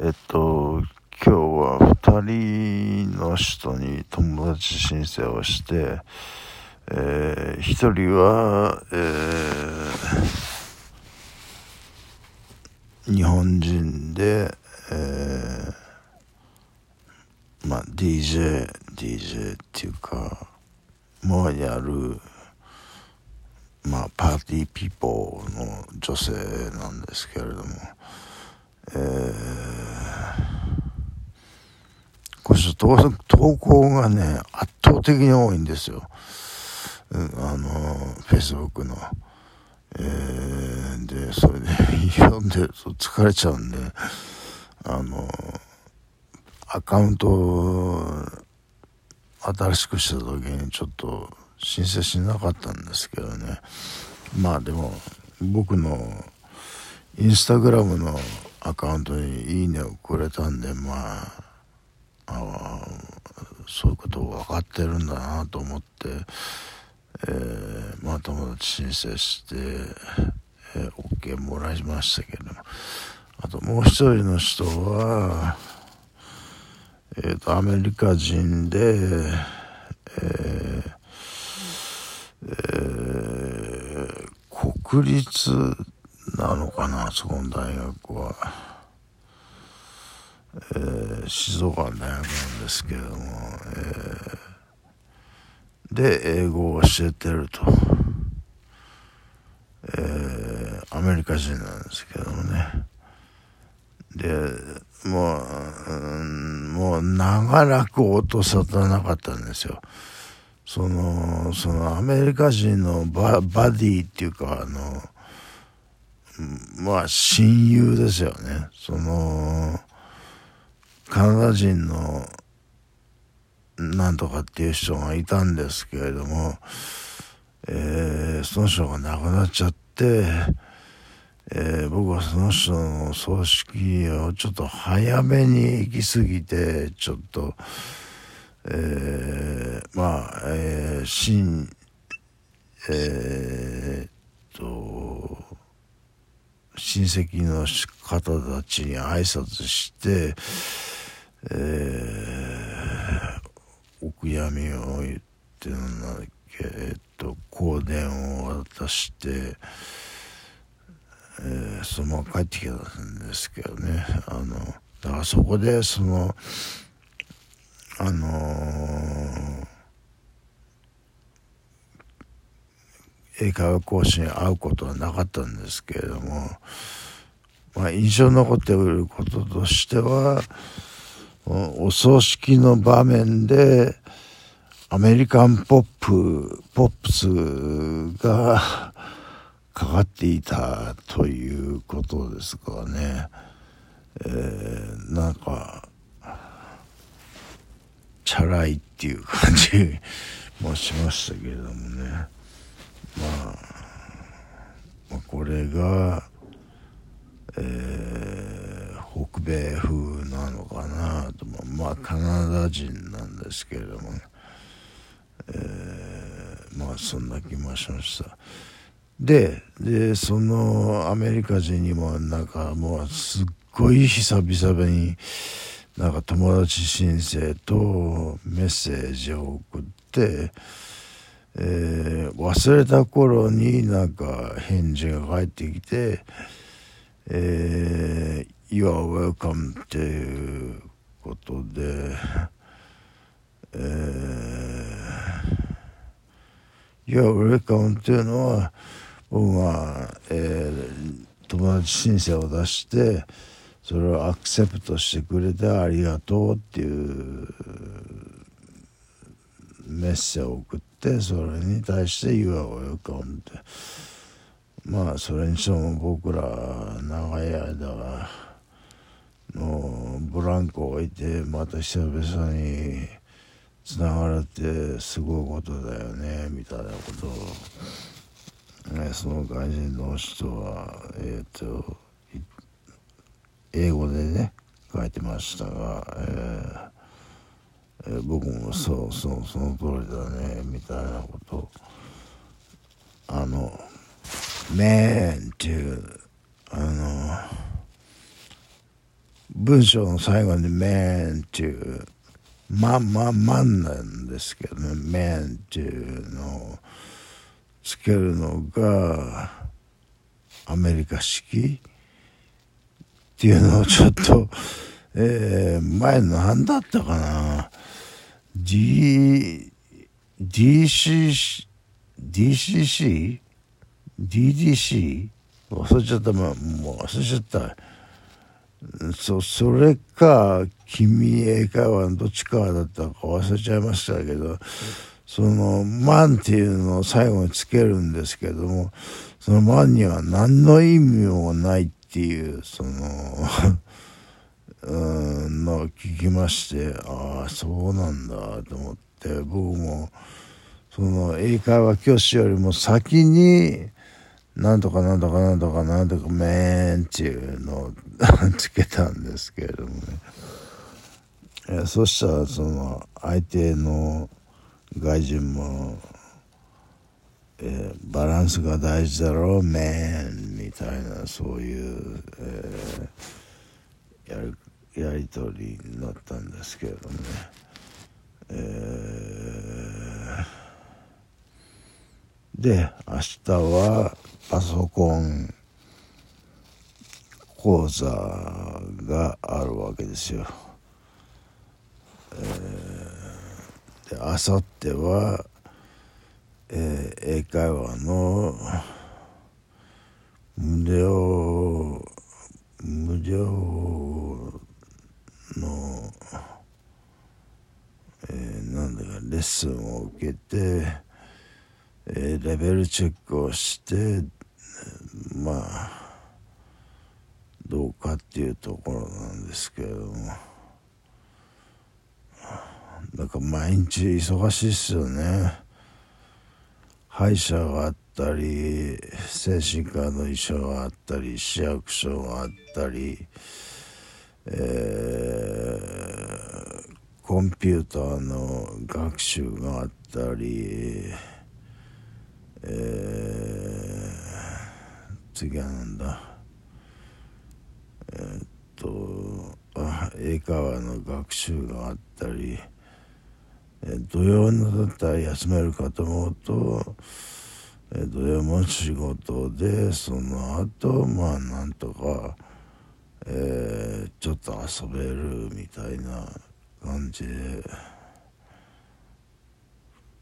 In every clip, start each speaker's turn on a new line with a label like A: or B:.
A: えっと、今日は二人の人に友達申請をして、えー、一人は、えー、日本人で、えー、まあ、DJ、DJ っていうか、もうやる、まあ、パーティーピーポーの女性なんですけれども、えー、これ投投稿がね、圧倒的に多いんですよ。あの、フェイスブックの。えー、で、それで読んでると疲れちゃうんで、あの、アカウント新しくした時にちょっと申請しなかったんですけどね。まあでも、僕のインスタグラムのアカウントに「いいね」をくれたんでまああそういうことを分かってるんだなと思って、えー、まあ友達申請して、えー、OK もらいましたけども。あともう一人の人はえっ、ー、とアメリカ人でえーえー、国立なのかなそこの大学は、えー、静岡の大学なんですけれども、えー、で英語を教えてると、えー、アメリカ人なんですけどもね。でもう、うん、もう長らく音沙汰なかったんですよ。そのそのアメリカ人のババディっていうかあのまあ親友ですよね。そのカナダ人のなんとかっていう人がいたんですけれども、えー、その人が亡くなっちゃって、えー、僕はその人の葬式をちょっと早めに行き過ぎてちょっと、えー、まあ、えー、新えー、と親戚の方たちに挨拶して、えー、お悔やみを言ってなんだっけ、えっと、香典を渡して、えー、そのまま帰ってきたんですけどね。あのだからそこでそのあのー英会話講師に会うことはなかったんですけれども、まあ、印象に残っていることとしてはお葬式の場面でアメリカンポップポップスが かかっていたということですかね、えー、なんかチャラいっていう感じ もしましたけれどもね。まあ、まあ、これが、えー、北米風かなとまあカナダ人なんですけれども、えー、まあそんな気もしました。ででそのアメリカ人にもなんかもうすっごい久々になんか友達申請とメッセージを送ってえー、忘れた頃になんか返事が返ってきて「えー、You are welcome」っていうことで、えー、You are welcome っていうのは僕が、えー、友達申請を出してそれをアクセプトしてくれてありがとうっていうメッセージを送ってそれに対して「You are welcome」って。まあそれにしても僕ら長い間ブランコを置いてまた久々につながるってすごいことだよねみたいなことを、ね、その外人の人はえっ、ー、と英語でね書いてましたが、えーえー、僕もそうそうその通りだねみたいなこと。あの「メン」っていうあの文章の最後に「man」っていう「まままん」なんですけどね「man」っていうのをつけるのがアメリカ式っていうのをちょっと、えー、前何だったかな。D DCC DCC DDC 忘れちゃった。もう忘れちゃった。そそれか君英会話のどっちかだったか忘れちゃいましたけど、その「マン」っていうのを最後につけるんですけどもその「マン」には何の意味もないっていうその うんのを聞きましてああそうなんだと思って僕もその英会話教師よりも先になんとかなんとかなんとかなんとかめんっていうのをつけたんですけれどもねそしたらその相手の外人も、え、バランスが大事だろうめんみたいなそういう、えー、やるやり取りになったんですけれどもね、えー、で明日はパソコン講座があるわけですよ。えー、であさっては、えー、英会話の無料無料の、えー、なんだかレッスンを受けて、え、レベルチェックをしてまあどうかっていうところなんですけれども。なんか毎日忙しいっすよね。歯医者があったり精神科の医者があったり市役所があったりえー、コンピューターの学習があったりえー、次はなんだ。えー、っとあ英会話の学習があったり、えー、土曜のだったら休めるかと思うと、えー、土曜も仕事でその後まあなんとか、えー、ちょっと遊べるみたいな感じで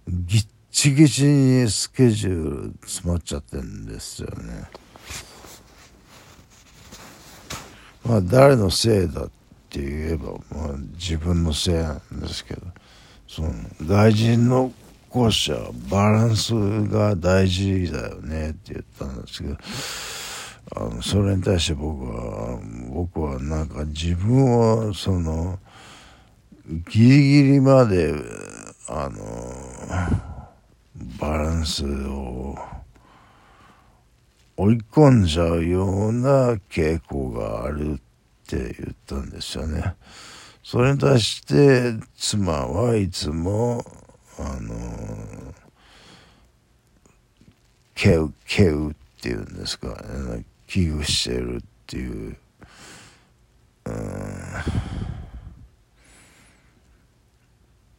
A: ぎっちぎちにスケジュール詰まっちゃってんですよね。まあ誰のせいだって言えば、まあ、自分のせいなんですけどその外人の講師はバランスが大事だよねって言ったんですけどあのそれに対して僕は僕はなんか自分をそのギリギリまであのバランスを追い込んじゃうような傾向があるって言ったんですよね。それに対して妻はいつもあのけうけうっていうんですか、ね、危惧してるっていう。うん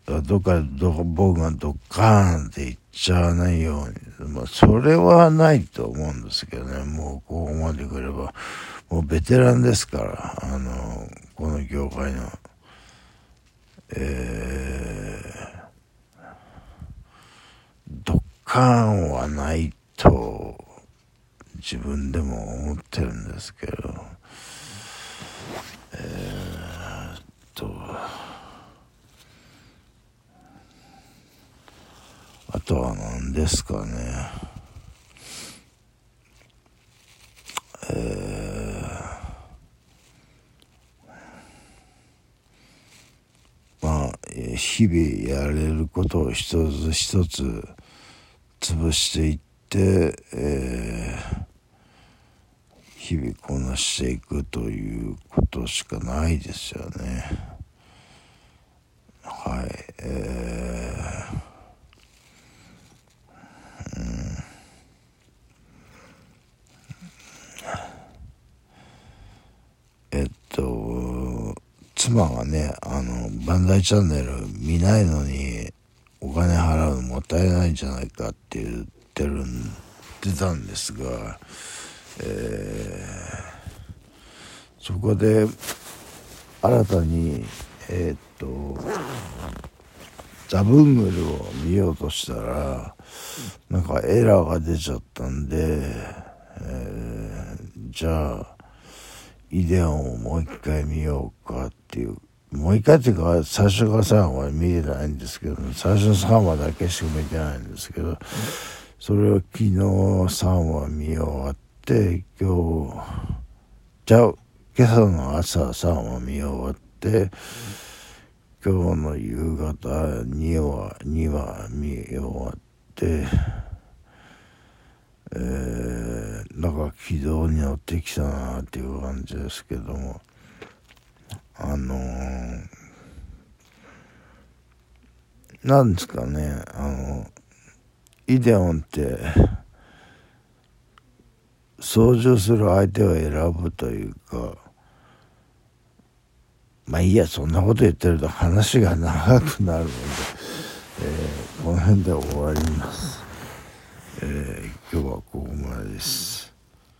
A: どっかど僕がドッカーンって言っちゃわないように、まあ、それはないと思うんですけどね、もうここまで来れば、もうベテランですから、あの、この業界の、えー、ドッカーンはないと、自分でも思ってるんですけど、えー、っと、あとは何ですかね。えー、まあ、日々やれることを一つ一つ潰していって、えー、日々こなしていくということしかないですよね。はい。えーと妻がね、あの、バンダイチャンネル見ないのにお金払うのもったいないんじゃないかって言ってるん、言ってたんですが、えー、そこで新たに、えー、っと、ザブングルを見ようとしたら、なんかエラーが出ちゃったんで、えー、じゃあ、イデオンをもう一回見ようかっていう、もう一回っていうか、最初から最後まで見れないんですけど、最初の3話だけしか見てないんですけど、それを昨日3話見終わって、今日、じゃあ、今朝の朝3話見終わって、今日の夕方2話、2話見終わって、えー、なんか軌道に乗ってきたなっていう感じですけども、あのー、なんですかね、あの、イデオンって、操縦する相手を選ぶというか、まあいいや、そんなこと言ってると話が長くなるので、えー、この辺で終わります。えー、今日はここまでです。